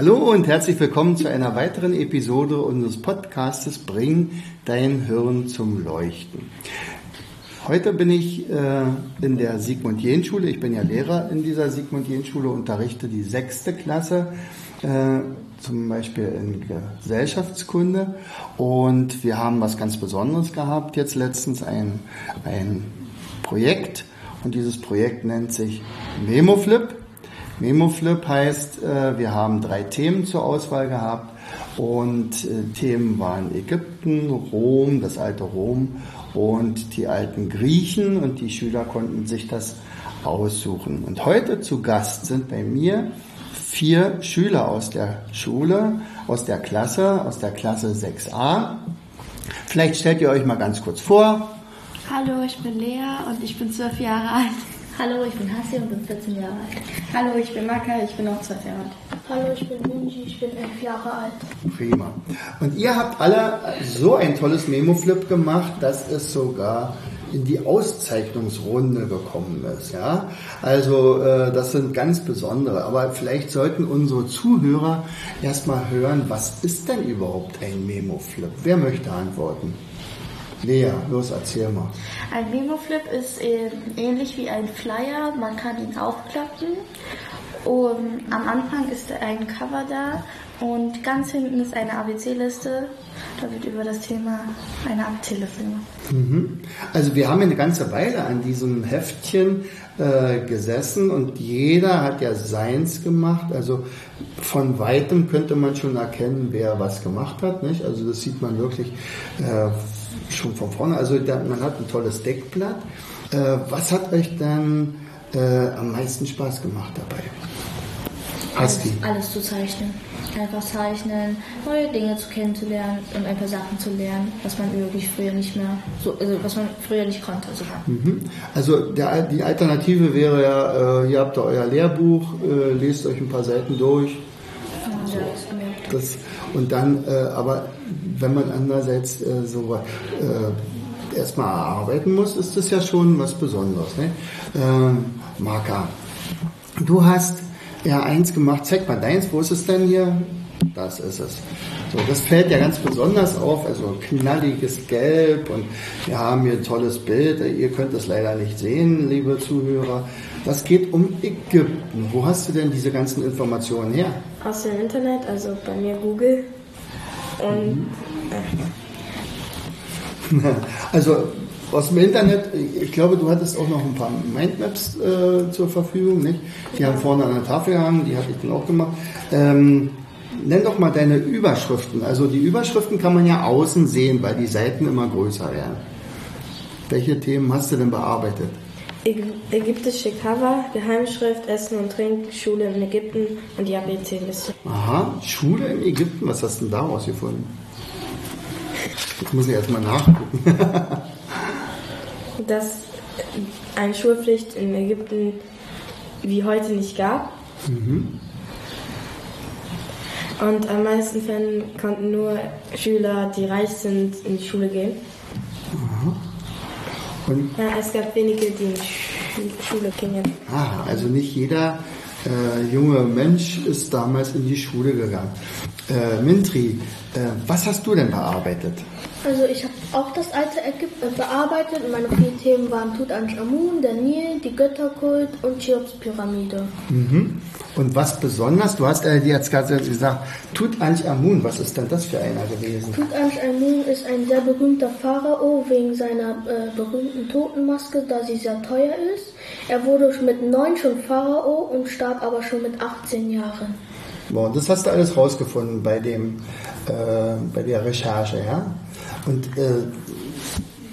Hallo und herzlich willkommen zu einer weiteren Episode unseres Podcastes Bring dein Hirn zum Leuchten. Heute bin ich äh, in der Sigmund Jähn Schule. Ich bin ja Lehrer in dieser Sigmund Jähn Schule, unterrichte die sechste Klasse, äh, zum Beispiel in Gesellschaftskunde. Und wir haben was ganz Besonderes gehabt jetzt letztens, ein, ein Projekt. Und dieses Projekt nennt sich MemoFlip. MemoFlip heißt, äh, wir haben drei Themen zur Auswahl gehabt und äh, Themen waren Ägypten, Rom, das alte Rom und die alten Griechen und die Schüler konnten sich das aussuchen. Und heute zu Gast sind bei mir vier Schüler aus der Schule, aus der Klasse, aus der Klasse 6a. Vielleicht stellt ihr euch mal ganz kurz vor. Hallo, ich bin Lea und ich bin zwölf Jahre alt. Hallo, ich bin Hassi und bin 14 Jahre alt. Hallo, ich bin Maka, ich bin auch 12 Jahre alt. Hallo, ich bin Munji, ich bin 11 Jahre alt. Prima. Und ihr habt alle so ein tolles Memo-Flip gemacht, dass es sogar in die Auszeichnungsrunde gekommen ist. Ja? Also äh, das sind ganz besondere. Aber vielleicht sollten unsere Zuhörer erstmal hören, was ist denn überhaupt ein Memo-Flip? Wer möchte antworten? Lea, los, erzähl mal. Ein Memo-Flip ist äh, ähnlich wie ein Flyer. Man kann ihn aufklappen. Und am Anfang ist ein Cover da und ganz hinten ist eine ABC-Liste. Da wird über das Thema eine ABC-Liste gemacht. Mhm. Also wir haben eine ganze Weile an diesem Heftchen äh, gesessen und jeder hat ja seins gemacht. Also von weitem könnte man schon erkennen, wer was gemacht hat. Nicht? Also das sieht man wirklich äh, schon von vorne. Also man hat ein tolles Deckblatt. Äh, was hat euch dann äh, am meisten Spaß gemacht dabei? Alles, alles zu zeichnen. Einfach zeichnen, neue Dinge zu kennenzulernen und ein paar Sachen zu lernen, was man wirklich früher nicht mehr, so, also was man früher nicht konnte sogar. Mhm. Also der, die Alternative wäre ja, äh, ihr habt da euer Lehrbuch, lest euch ein paar Seiten durch. Ja, So. Das, und dann, äh, aber wenn man andererseits äh, so äh, erstmal erarbeiten muss, ist das ja schon was Besonderes. Ne? Ähm, Marka, du hast ja eins gemacht, zeig mal deins, wo ist es denn hier? Das ist es. So, das fällt ja ganz besonders auf, also knalliges Gelb und wir haben hier ein tolles Bild. Ihr könnt es leider nicht sehen, liebe Zuhörer. Das geht um Ägypten. Wo hast du denn diese ganzen Informationen her? Aus dem Internet, also bei mir Google. Und Also aus dem Internet, ich glaube, du hattest auch noch ein paar Mindmaps äh, zur Verfügung, nicht? Die haben vorne an der Tafel gehangen, die hatte ich dann auch gemacht. Ähm, nenn doch mal deine Überschriften. Also die Überschriften kann man ja außen sehen, weil die Seiten immer größer werden. Welche Themen hast du denn bearbeitet? Äg- ägyptische Cover, Geheimschrift, Essen und Trinken, Schule in Ägypten und die ABC-Liste. Aha, Schule in Ägypten, was hast du denn daraus gefunden? Ich muss ja erstmal nachgucken. Dass eine Schulpflicht in Ägypten wie heute nicht gab. Und am meisten Fällen konnten nur Schüler, die reich sind, in die Schule gehen. Und, Ja, es gab wenige, die in die Schu- Schule gingen. ah, also nicht jeder äh, junge Mensch ist damals in die Schule gegangen. Äh, Mintri, äh, was hast du denn bearbeitet? Also ich habe auch das alte Ägypten bearbeitet und meine vier Themen waren Tutanchamun, der Nil, die Götterkult und Cheops Pyramide. Mhm. Und was besonders, du hast äh, dir jetzt gerade gesagt, Tutanchamun, was ist denn das für einer gewesen? Tutanchamun ist ein sehr berühmter Pharao wegen seiner äh, berühmten Totenmaske, da sie sehr teuer ist. Er wurde mit neun schon Pharao und starb aber schon mit 18 Jahren. Boah, und das hast du alles rausgefunden bei dem, äh, bei der Recherche, ja? Und äh,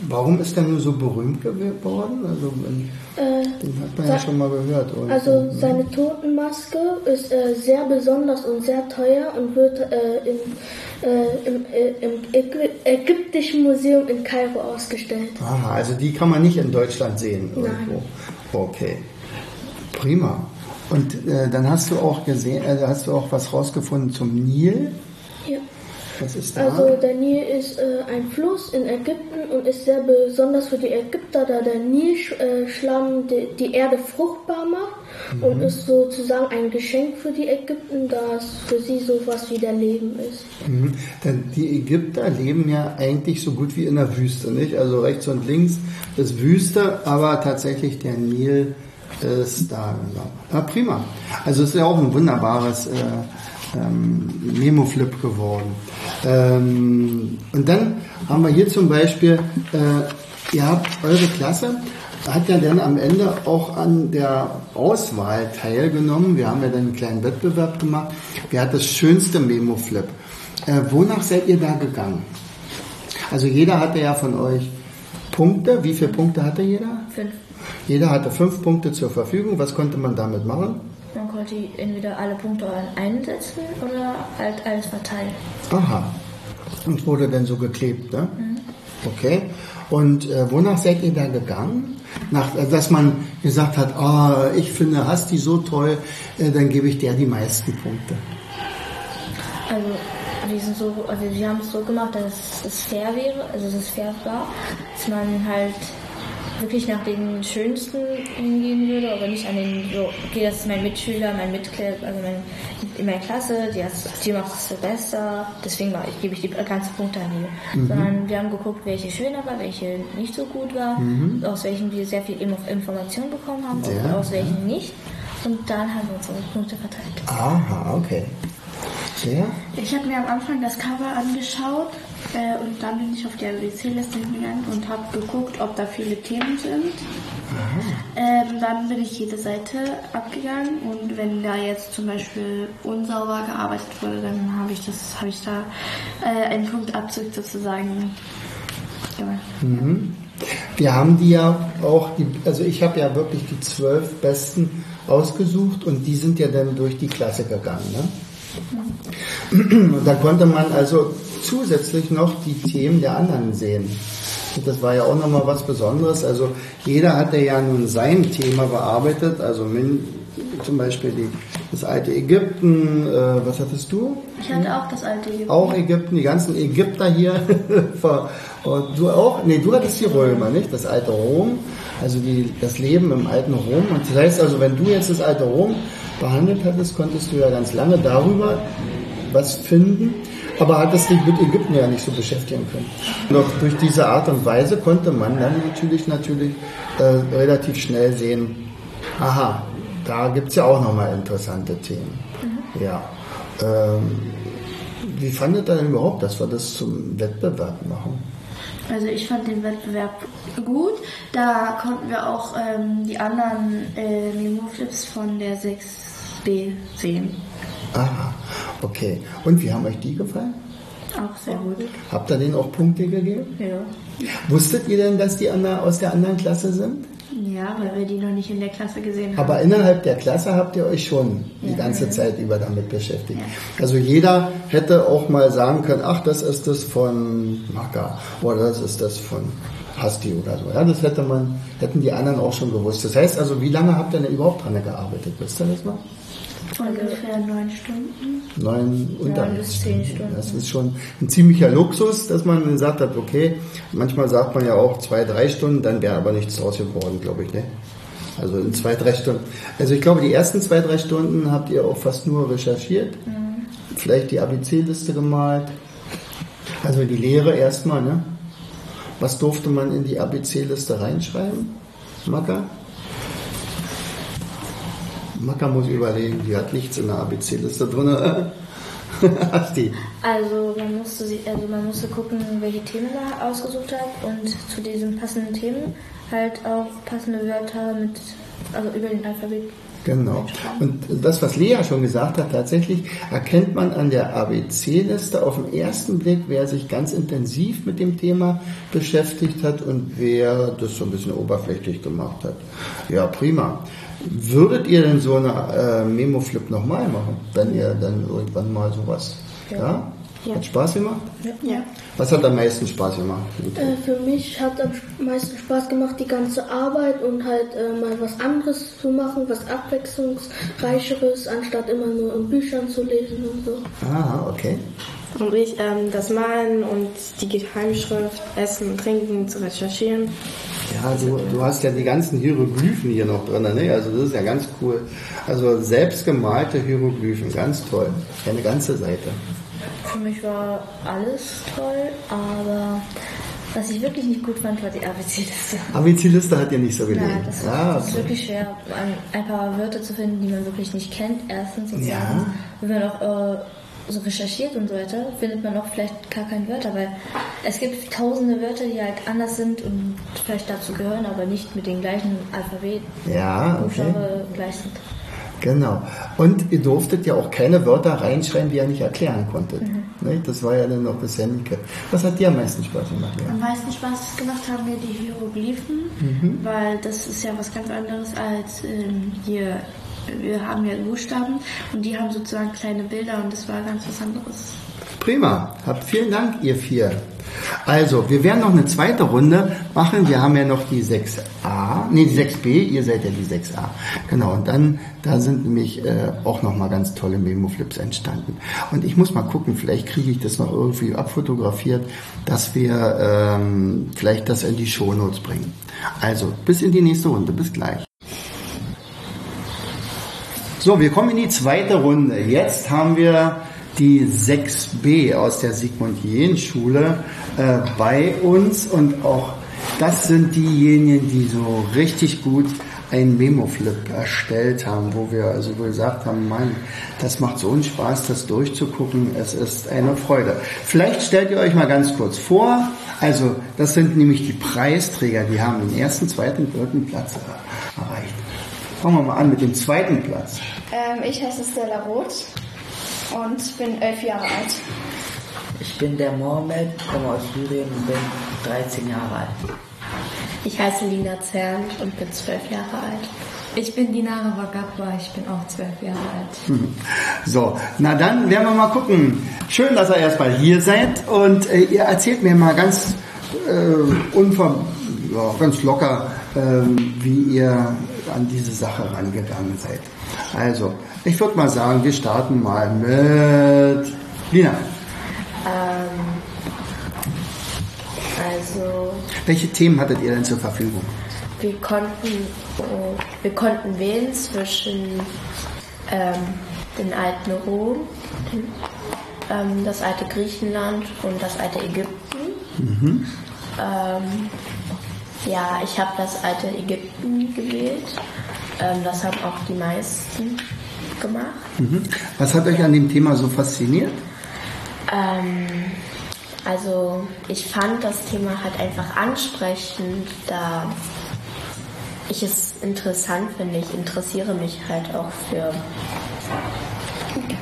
warum ist er nur so berühmt geworden? Also, wenn, Äh, Den hat man ja schon mal gehört. Oder? Also seine Totenmaske ist äh, sehr besonders und sehr teuer und wird äh, im, äh, im, äh, im Ägy Ägyptischen Museum in Kairo ausgestellt. Aha, also die kann man nicht in Deutschland sehen irgendwo. Nein. Okay, prima. Und dann hast du auch gesehen, äh, hast du auch was rausgefunden zum Nil. Ja. Was ist da? Also der Nil ist äh, ein Fluss in Ägypten und ist sehr besonders für die Ägypter, da der Nilschlamm die, die Erde fruchtbar macht und ist sozusagen ein Geschenk für die Ägypten, da es für sie sowas wie der Leben ist. Mhm. Denn die Ägypter leben ja eigentlich so gut wie in der Wüste, nicht? Also rechts und links ist Wüste, aber tatsächlich der Nil ist da. Ja, prima. Also es ist ja auch ein wunderbares äh, ähm, Memo-Flip geworden. Ähm, und dann haben wir hier zum Beispiel, äh, ihr habt eure Klasse hat ja dann am Ende auch an der Auswahl teilgenommen. Wir haben ja dann einen kleinen Wettbewerb gemacht. Wer hat das schönste Memo-Flip? Äh, wonach seid ihr da gegangen? Also jeder hatte ja von euch Punkte. Wie viele Punkte hatte jeder? Fünf. Jeder hatte fünf Punkte zur Verfügung. Was konnte man damit machen? Man konnte entweder alle Punkte einsetzen oder halt alles verteilen. Aha. Und wurde dann so geklebt, ne? Okay. Und äh, wonach seid ihr da gegangen? Nach, äh, dass man gesagt hat, ah, ich finde Hasti so toll, äh, dann gebe ich der die meisten Punkte. Also wir sind so, also wir haben es so gemacht, dass es fair wäre, also dass es fair war, dass man halt wirklich nach den schönsten hingehen würde, aber nicht an den so, okay, das ist mein Mitschüler, mein Mitglied, also mein, in meiner Klasse, die, hast, die macht es besser, deswegen war ich, gebe ich die ganzen Punkte an die. Sondern wir haben geguckt, welche schöner war, welche nicht so gut war, aus welchen wir sehr viel Inf- Informationen bekommen haben und Ja, aus welchen nicht. Und dann haben wir unsere Punkte verteilt. Aha, okay. Ja? Ich habe mir am Anfang das Cover angeschaut äh, und dann bin ich auf die ABC-Liste hingegangen und habe geguckt, ob da viele Themen sind. Ähm, dann bin ich jede Seite abgegangen und wenn da jetzt zum Beispiel unsauber gearbeitet wurde, dann habe ich das, habe ich da äh, einen Punktabzug sozusagen gemacht. Wir haben die ja auch, die, also ich habe ja wirklich die zwölf besten ausgesucht und die sind ja dann durch die Klasse gegangen. Ne? Und da konnte man also zusätzlich noch die Themen der anderen sehen. Und das war ja auch nochmal was Besonderes. Also jeder hatte ja nun sein Thema bearbeitet. Also zum Beispiel die, das alte Ägypten. Äh, was hattest du? Ich hatte auch das alte Ägypten. Auch Ägypten, die ganzen Ägypter hier. Und du auch? Nee, du hattest die Römer, nicht? Das alte Rom. Also die, das Leben im alten Rom. Und das heißt also, wenn du jetzt das alte Rom behandelt hattest, konntest du ja ganz lange darüber was finden. Aber hattest dich mit Ägypten ja nicht so beschäftigen können. Doch durch diese Art und Weise konnte man dann natürlich natürlich äh, relativ schnell sehen, aha, da gibt's ja auch nochmal interessante Themen. Ja. Ähm, wie fandet ihr denn überhaupt, dass wir das zum Wettbewerb machen? Also ich fand den Wettbewerb gut. Da konnten wir auch ähm, die anderen äh, Memo-Flips von der 6b sehen. Aha, okay. Und wie haben euch die gefallen? Auch sehr gut. Habt ihr denen auch Punkte gegeben? Ja. Wusstet ihr denn, dass die aus der anderen Klasse sind? Ja, weil wir die noch nicht in der Klasse gesehen haben. Aber innerhalb der Klasse habt ihr euch schon die ganze Zeit über damit beschäftigt. Also jeder hätte auch mal sagen können, ach, das ist das von Maka oder das ist das von Hasti oder so. Ja, das hätte man, hätten die anderen auch schon gewusst. Das heißt also, wie lange habt ihr denn überhaupt dran gearbeitet? Wisst ihr das noch? Ungefähr neun Stunden. Neun bis zehn Stunden. Das ist schon ein ziemlicher Luxus, dass man gesagt hat, okay, manchmal sagt man ja auch zwei, drei Stunden, dann wäre aber nichts draus geworden, glaube ich, ne? Also in zwei, drei Stunden. Also ich glaube, die ersten zwei, drei Stunden habt ihr auch fast nur recherchiert. Vielleicht die ABC-Liste gemalt. Also die Lehre erstmal, ne? Was durfte man in die ABC-Liste reinschreiben? Macker? Macker muss überlegen, die hat nichts in der ABC-Liste drin. Also man musste sie, also man musste gucken, welche Themen man ausgesucht hat und zu diesen passenden Themen halt auch passende Wörter mit, also über den Alphabet Genau. Und das, was Lea schon gesagt hat, tatsächlich erkennt man an der ABC-Liste auf den ersten Blick, wer sich ganz intensiv mit dem Thema beschäftigt hat und wer das so ein bisschen oberflächlich gemacht hat. Ja, prima. Würdet ihr denn so eine äh, Memo-Flip nochmal machen, wenn ihr dann irgendwann mal sowas? Ja? Ja. Hat Spaß gemacht? Ja. Was hat am meisten Spaß gemacht? Äh, für mich hat am meisten Spaß gemacht die ganze Arbeit und halt äh, mal was anderes zu machen, was abwechslungsreicheres, anstatt immer nur in Büchern zu lesen und so. Ah, okay. Und ich ähm, das Malen und die Geheimschrift, Essen und Trinken zu recherchieren. Ja, du, du hast ja die ganzen Hieroglyphen hier noch drin, ne? Also das ist ja ganz cool. Also selbstgemalte Hieroglyphen, ganz toll. Eine ganze Seite. Für mich war alles toll, aber was ich wirklich nicht gut fand, war die ABC-Liste. ABC-Liste hat dir nicht so gelegen. Ja, das, ah, das ist okay. wirklich schwer, ein, ein paar Wörter zu finden, die man wirklich nicht kennt. Erstens und Ja. zweitens, wenn man auch äh, so recherchiert und so weiter, findet man auch vielleicht gar keine Wörter, weil es gibt tausende Wörter, die halt anders sind und vielleicht dazu gehören, aber nicht mit dem gleichen Alphabet, Ja, okay. Gleich sind. Genau. Und ihr durftet ja auch keine Wörter reinschreiben, die ihr nicht erklären konntet. Mhm. Ne? Das war ja dann noch das Handicap. Was hat dir am meisten Spaß gemacht? Ja? Am meisten Spaß gemacht haben mir die Hieroglyphen, Mhm. weil das ist ja was ganz anderes als ähm, hier. Wir haben ja Buchstaben und die haben sozusagen kleine Bilder und das war ganz was anderes. Prima. Habt vielen Dank, ihr vier. Also, wir werden noch eine zweite Runde machen. Wir haben ja noch die 6a, nee, die 6b, ihr seid ja die 6a. Genau, und dann, da sind nämlich äh, auch nochmal ganz tolle Memo-Flips entstanden. Und ich muss mal gucken, vielleicht kriege ich das noch irgendwie abfotografiert, dass wir ähm, vielleicht das in die Shownotes bringen. Also, bis in die nächste Runde. Bis gleich. So, wir kommen in die zweite Runde. Jetzt haben wir die 6b aus der Sigmund Jähn Schule äh, bei uns und auch das sind diejenigen, die so richtig gut einen Memo-Flip erstellt haben, wo wir also gesagt haben, Mann, das macht so einen Spaß, das durchzugucken. Es ist eine Freude. Vielleicht stellt ihr euch mal ganz kurz vor. Also, das sind nämlich die Preisträger, die haben den ersten, zweiten, dritten Platz erreicht. Fangen wir mal an mit dem zweiten Platz. Ähm, ich heiße Stella Roth und bin elf Jahre alt. Ich bin der Mohammed, komme aus Syrien und bin 13 Jahre alt. Ich heiße Lina Zern und bin zwölf Jahre alt. Ich bin Dinara Wagabwa, ich bin auch zwölf Jahre alt. Mhm. So, na dann werden wir mal gucken. Schön, dass ihr erstmal hier seid und äh, ihr erzählt mir mal ganz äh, unver ja, ganz locker, äh, wie ihr an diese Sache rangegangen seid. Also, ich würde mal sagen, wir starten mal mit Lina. Ähm, also Welche Themen hattet ihr denn zur Verfügung? wir konnten, wir konnten wählen zwischen ähm, den alten Rom, den, ähm, das alte Griechenland und das alte Ägypten. Ähm, ja, ich habe das alte Ägypten gewählt. Ähm, das haben auch die meisten gemacht. Mhm. Was hat euch an dem Thema so fasziniert? Ähm, also ich fand das Thema halt einfach ansprechend, da ich es interessant finde. Ich interessiere mich halt auch für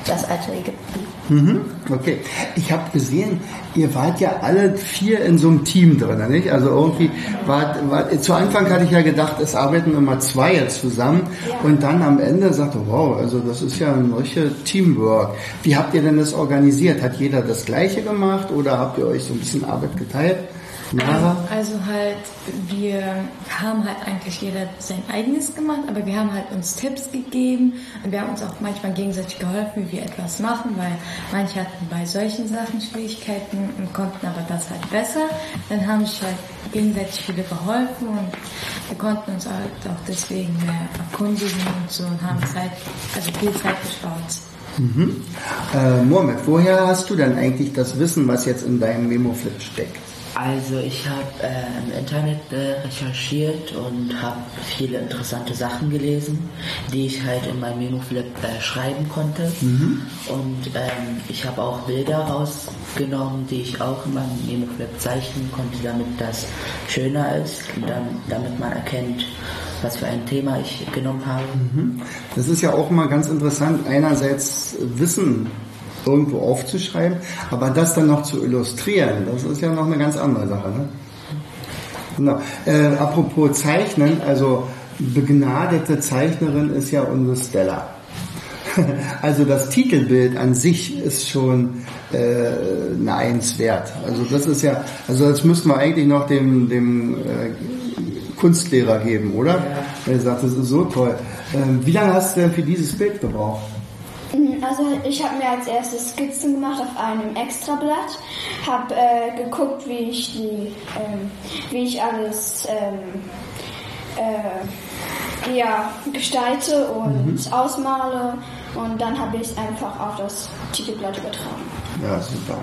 das alte Ägypten. Mhm, okay. Ich habe gesehen, ihr wart ja alle vier in so einem Team drin, nicht? Also irgendwie war, war zu Anfang hatte ich ja gedacht, es arbeiten immer zwei jetzt zusammen und dann am Ende sagte, wow, also das ist ja ein solche Teamwork. Wie habt ihr denn das organisiert? Hat jeder das Gleiche gemacht oder habt ihr euch so ein bisschen Arbeit geteilt? Nara? Also halt, wir haben halt eigentlich jeder sein eigenes gemacht, aber wir haben halt uns Tipps gegeben und wir haben uns auch manchmal gegenseitig geholfen, wie wir etwas machen, weil manche hatten bei solchen Sachen Schwierigkeiten und konnten aber das halt besser. Dann haben sich halt gegenseitig viele geholfen und wir konnten uns halt auch deswegen mehr erkundigen und so und haben Zeit, also viel Zeit gespart. Mhm. Äh, Mohamed, woher hast du denn eigentlich das Wissen, was jetzt in deinem Memo-Flip steckt? Also ich habe äh, im Internet äh, recherchiert und habe viele interessante Sachen gelesen, die ich halt in meinem Memoflip äh, schreiben konnte. Und ähm, ich habe auch Bilder rausgenommen, die ich auch in meinem Memoflip zeichnen konnte, damit das schöner ist und dann, damit man erkennt, was für ein Thema ich genommen habe. Das ist ja auch mal ganz interessant, einerseits Wissen irgendwo aufzuschreiben, aber das dann noch zu illustrieren, das ist ja noch eine ganz andere Sache. Ne? Genau. Äh, apropos Zeichnen, also begnadete Zeichnerin ist ja unsere Stella. Also das Titelbild an sich ist schon äh, eine Eins wert. Also das ist ja, also das müssten wir eigentlich noch dem, dem äh, Kunstlehrer geben, oder? Er sagt, das ist so toll. Ähm, wie lange hast du denn für dieses Bild gebraucht? Also ich habe mir als erstes Skizzen gemacht auf einem Extrablatt, habe äh, geguckt, wie ich die, ähm, wie ich alles ähm, äh, ja, gestalte und ausmale und dann habe ich es einfach auf das Titelblatt übertragen. Ja, super.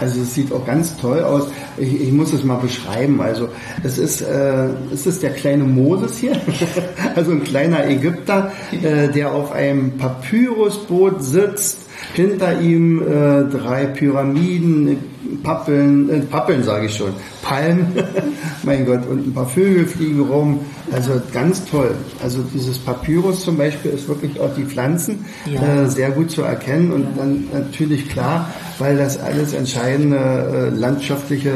Also es sieht auch ganz toll aus. Ich, ich muss es mal beschreiben. Also es ist, äh, es ist der kleine Moses hier, also ein kleiner Ägypter, äh, der auf einem Papyrusboot sitzt. Hinter ihm äh, drei Pyramiden, Pappeln, äh, Pappeln sage ich schon, Palmen, mein Gott, und ein paar Vögel fliegen rum. Also ganz toll. Also dieses Papyrus zum Beispiel ist wirklich auch die Pflanzen Ja. äh, sehr gut zu erkennen und dann natürlich klar, weil das alles entscheidende äh, landschaftliche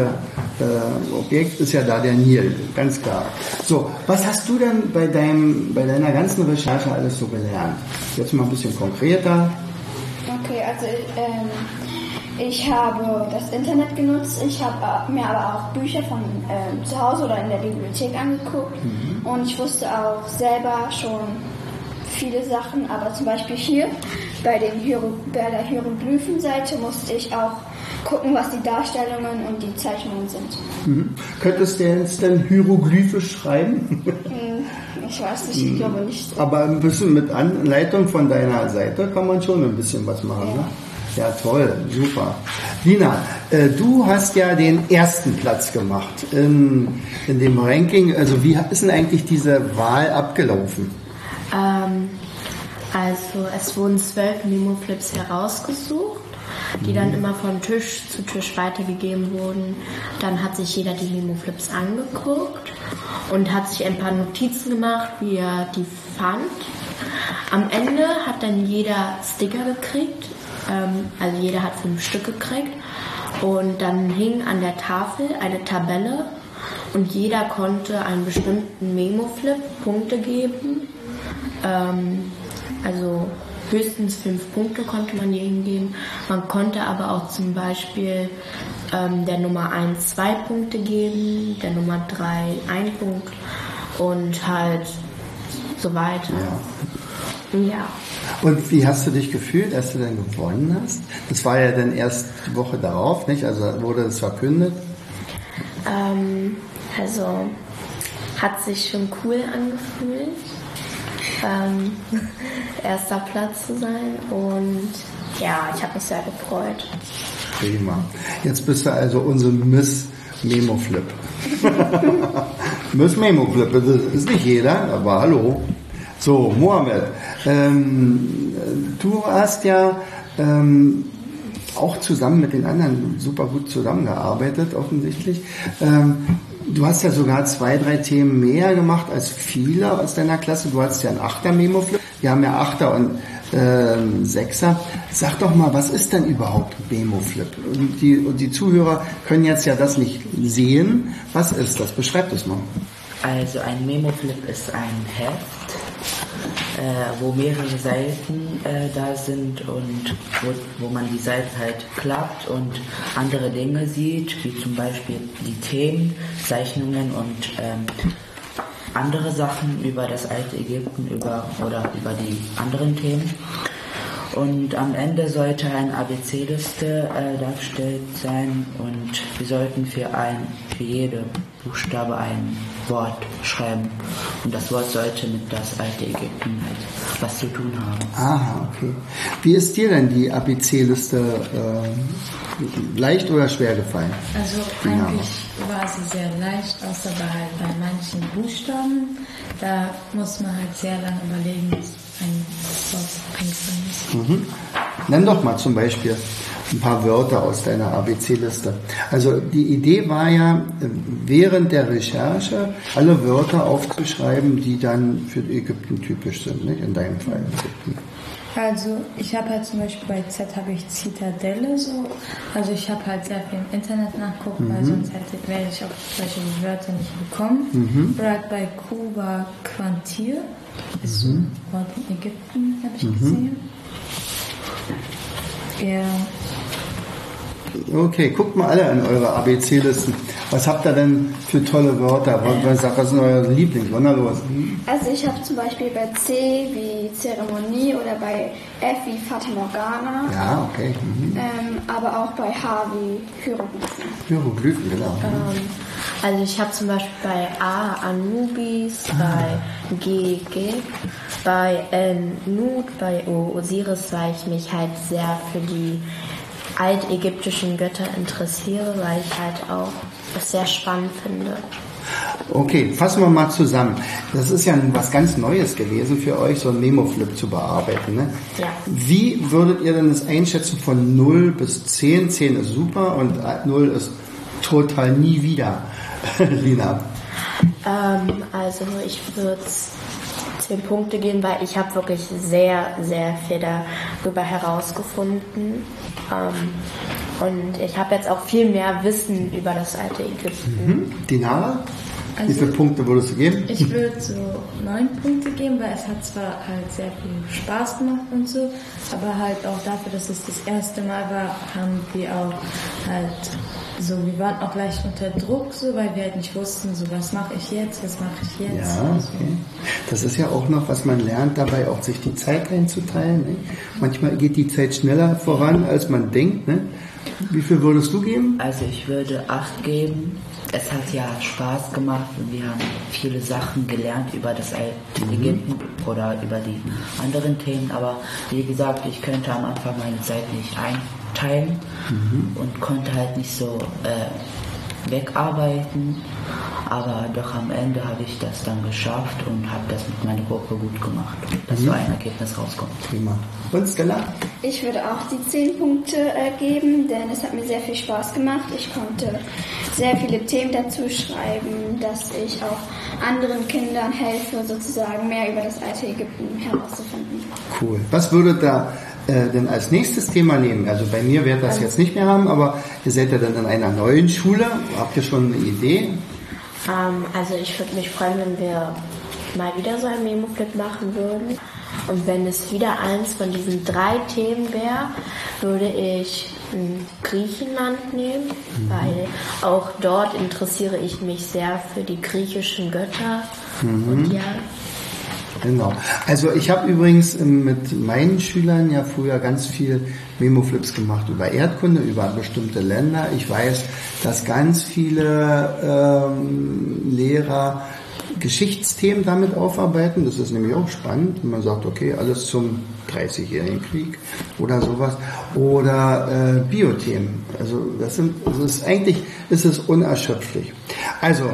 äh, Objekt ist ja da der Nil, ganz klar. So, was hast du denn bei deinem, bei deiner ganzen Recherche alles so gelernt? Jetzt mal ein bisschen konkreter. Okay, also ähm, ich habe das Internet genutzt, ich habe mir aber auch Bücher von ähm, zu Hause oder in der Bibliothek angeguckt und ich wusste auch selber schon viele Sachen, aber zum Beispiel hier bei, den Hiero bei der Hieroglyphenseite musste ich auch gucken, was die Darstellungen und die Zeichnungen sind. Mhm. Könntest du jetzt denn hieroglyphisch schreiben? Hm, Ich weiß nicht, ich glaube nicht. Aber ein bisschen mit Anleitung von deiner Seite kann man schon ein bisschen was machen. Ne? Ja, toll, super. Lina, äh, du hast ja den ersten Platz gemacht in, in dem Ranking. Also wie ist denn eigentlich diese Wahl abgelaufen? Ähm, also es wurden zwölf Memo-Flips herausgesucht, die dann immer von Tisch zu Tisch weitergegeben wurden. Dann hat sich jeder die Memo-Flips angeguckt und hat sich ein paar Notizen gemacht, wie er die fand. Am Ende hat dann jeder Sticker gekriegt, ähm, also jeder hat fünf Stück gekriegt. Und dann hing an der Tafel eine Tabelle und jeder konnte einen bestimmten Memo-Flip Punkte geben. Ähm, also höchstens fünf Punkte konnte man jedem geben. Man konnte aber auch zum Beispiel ähm, der Nummer 1 zwei Punkte geben, der Nummer 3 ein Punkt und halt so weiter. Ja. Und wie hast du dich gefühlt, als du dann gewonnen hast? Das war ja dann erst die Woche darauf, nicht? Also wurde das verkündet. Ähm, also hat sich schon cool angefühlt, ähm, erster Platz zu sein und ja, ich habe mich sehr gefreut. Prima. Jetzt bist du also unsere Miss Memo Flip. Miss Memo Flip, das ist nicht jeder, aber hallo. So, Mohammed, ähm, du hast ja ähm, auch zusammen mit den anderen super gut zusammengearbeitet, offensichtlich. Ähm, du hast ja sogar zwei, drei Themen mehr gemacht als viele aus deiner Klasse. Du hattest ja einen Achter-Memo-Flip. Wir haben ja Achter und ähm, Sechser. Sag doch mal, was ist denn überhaupt Memo-Flip? Und die, und die Zuhörer können jetzt ja das nicht sehen. Was ist das? Beschreib das mal. Also ein Memo-Flip ist ein Heft, äh, wo mehrere Seiten äh, da sind und wo, wo man die Seiten halt klappt und andere Dinge sieht, wie zum Beispiel die Themen, Zeichnungen und ähm, andere Sachen über das alte Ägypten über, oder über die anderen Themen. Und am Ende sollte eine ABC-Liste äh, dargestellt sein und wir sollten für, ein, für jede Buchstabe ein Wort schreiben. Und das Wort sollte mit das alte Ägypten halt was zu tun haben. Aha, okay. Wie ist dir denn die ABC-Liste äh, leicht oder schwer gefallen? Also Ja. eigentlich war sie sehr leicht, außer bei, halt bei manchen Buchstaben. Da muss man halt sehr lange überlegen, ein ist. Mhm. Nenn doch mal zum Beispiel ein paar Wörter aus deiner ABC-Liste. Also die Idee war ja, während der Recherche alle Wörter aufzuschreiben, die dann für Ägypten typisch sind, nicht? in deinem Fall Ägypten. Also ich habe halt zum Beispiel bei Z habe ich Zitadelle so. Also ich habe halt sehr viel im Internet nachguckt, mhm. weil sonst hätte, werde ich auch solche Wörter nicht bekommen. Mhm. Oder halt bei Kuba Quantier, ist so ein Wort in Ägypten, habe ich mhm. gesehen. Ja, Okay, guckt mal alle an eure ABC-Listen. Was habt ihr denn für tolle Wörter? Was, was sind eure Lieblings? los? Also ich habe zum Beispiel bei C wie Zeremonie oder bei F wie Fata Morgana. Ja, okay. Mhm. Ähm, aber auch bei H wie Hieroglyphen. Hieroglyphen, genau. Ähm, also ich habe zum Beispiel bei A Anubis, ah. bei G G, bei N Nut, bei O Osiris, weil ich mich halt sehr für die altägyptischen Götter interessiere, weil ich halt auch das sehr spannend finde. Okay, fassen wir mal zusammen. Das ist ja was ganz Neues gewesen für euch, so ein Memo-Flip zu bearbeiten. Ne? Ja. Wie würdet ihr denn das einschätzen von 0 bis 10? 10 ist super und 0 ist total nie wieder. Lina. Ähm, also ich würde zehn Punkte geben, weil ich habe wirklich sehr, sehr viel darüber herausgefunden. Ähm, und ich habe jetzt auch viel mehr Wissen über das alte Ägypten. Mhm. Dinara? Also, Wie viele Punkte würdest du geben? Ich würde so neun Punkte geben, weil es hat zwar halt sehr viel Spaß gemacht und so, aber halt auch dafür, dass es das erste Mal war, haben wir auch halt so, wir waren auch leicht unter Druck, so, weil wir halt nicht wussten, so, was mache ich jetzt, was mache ich jetzt. Ja, okay. Das ist ja auch noch, was man lernt, dabei auch sich die Zeit einzuteilen. Ne? Manchmal geht die Zeit schneller voran, als man denkt. Ne? Wie viel würdest du geben? Also ich würde acht geben. Es hat ja Spaß gemacht und wir haben viele Sachen gelernt über das alte mhm. Ägypten oder über die anderen Themen. Aber wie gesagt, ich könnte am Anfang meine Zeit nicht einteilen mhm. und konnte halt nicht so äh, wegarbeiten. Aber doch am Ende habe ich das dann geschafft und habe das mit meiner Gruppe gut gemacht, dass mhm. so ein Ergebnis rauskommt. Prima. Und Stella? Ich würde auch die 10 Punkte äh, geben, denn es hat mir sehr viel Spaß gemacht. Ich konnte sehr viele Themen dazu schreiben, dass ich auch anderen Kindern helfe, sozusagen mehr über das alte Ägypten herauszufinden. Cool. Was würde da äh, denn als nächstes Thema nehmen? Also bei mir wird das jetzt nicht mehr haben, aber ihr seid ja dann in einer neuen Schule. Habt ihr schon eine Idee? Ähm, also ich würde mich freuen, wenn wir mal wieder so ein Memo-Flip machen würden. Und wenn es wieder eins von diesen drei Themen wäre, würde ich Griechenland nehmen, mhm. weil auch dort interessiere ich mich sehr für die griechischen Götter. Mhm. Und ja, Genau. Also ich habe übrigens ähm, mit meinen Schülern ja früher ganz viel Memo-Flips gemacht über Erdkunde, über bestimmte Länder. Ich weiß, dass ganz viele ähm, Lehrer Geschichtsthemen damit aufarbeiten. Das ist nämlich auch spannend, wenn man sagt, okay, alles zum 30-jährigen Krieg oder sowas. Oder äh, Biothemen. Also das sind, das ist eigentlich ist es unerschöpflich. Also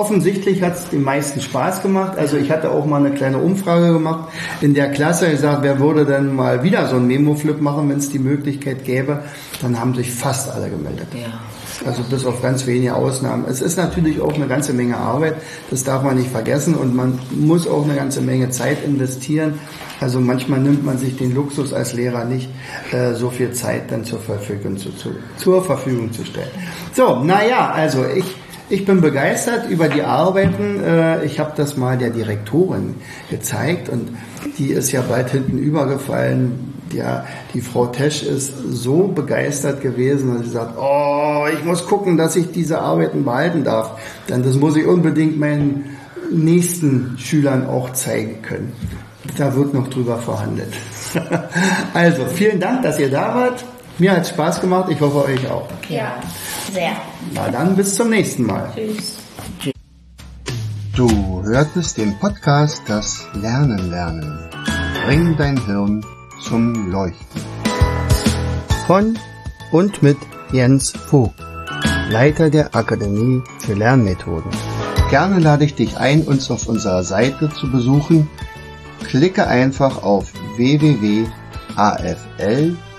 offensichtlich hat es den meisten Spaß gemacht. Also ich hatte auch mal eine kleine Umfrage gemacht in der Klasse. Ich gesagt, wer würde denn mal wieder so ein Memo-Flip machen, wenn es die Möglichkeit gäbe? Dann haben sich fast alle gemeldet. Ja. Also bis auf ganz wenige Ausnahmen. Es ist natürlich auch eine ganze Menge Arbeit, das darf man nicht vergessen und man muss auch eine ganze Menge Zeit investieren. Also manchmal nimmt man sich den Luxus als Lehrer nicht, äh, so viel Zeit dann zur Verfügung zu, zu, zur Verfügung zu stellen. So, naja, also ich ich bin begeistert über die Arbeiten. Äh, ich habe das mal der Direktorin gezeigt und die ist ja bald hinten übergefallen. Ja, die Frau Tesch ist so begeistert gewesen, dass sie sagt, oh, ich muss gucken, dass ich diese Arbeiten behalten darf. Denn das muss ich unbedingt meinen nächsten Schülern auch zeigen können. Da wird noch drüber verhandelt. also, vielen Dank, dass ihr da wart. Mir hat Spaß gemacht, ich hoffe euch auch. Ja, sehr. Na dann bis zum nächsten Mal. Tschüss. Du hörtest den Podcast Das Lernen lernen. Bring dein Hirn zum Leuchten. Von und mit Jens Vogt. Leiter der Akademie für Lernmethoden. Gerne lade ich dich ein, uns auf unserer Seite zu besuchen. Klicke einfach auf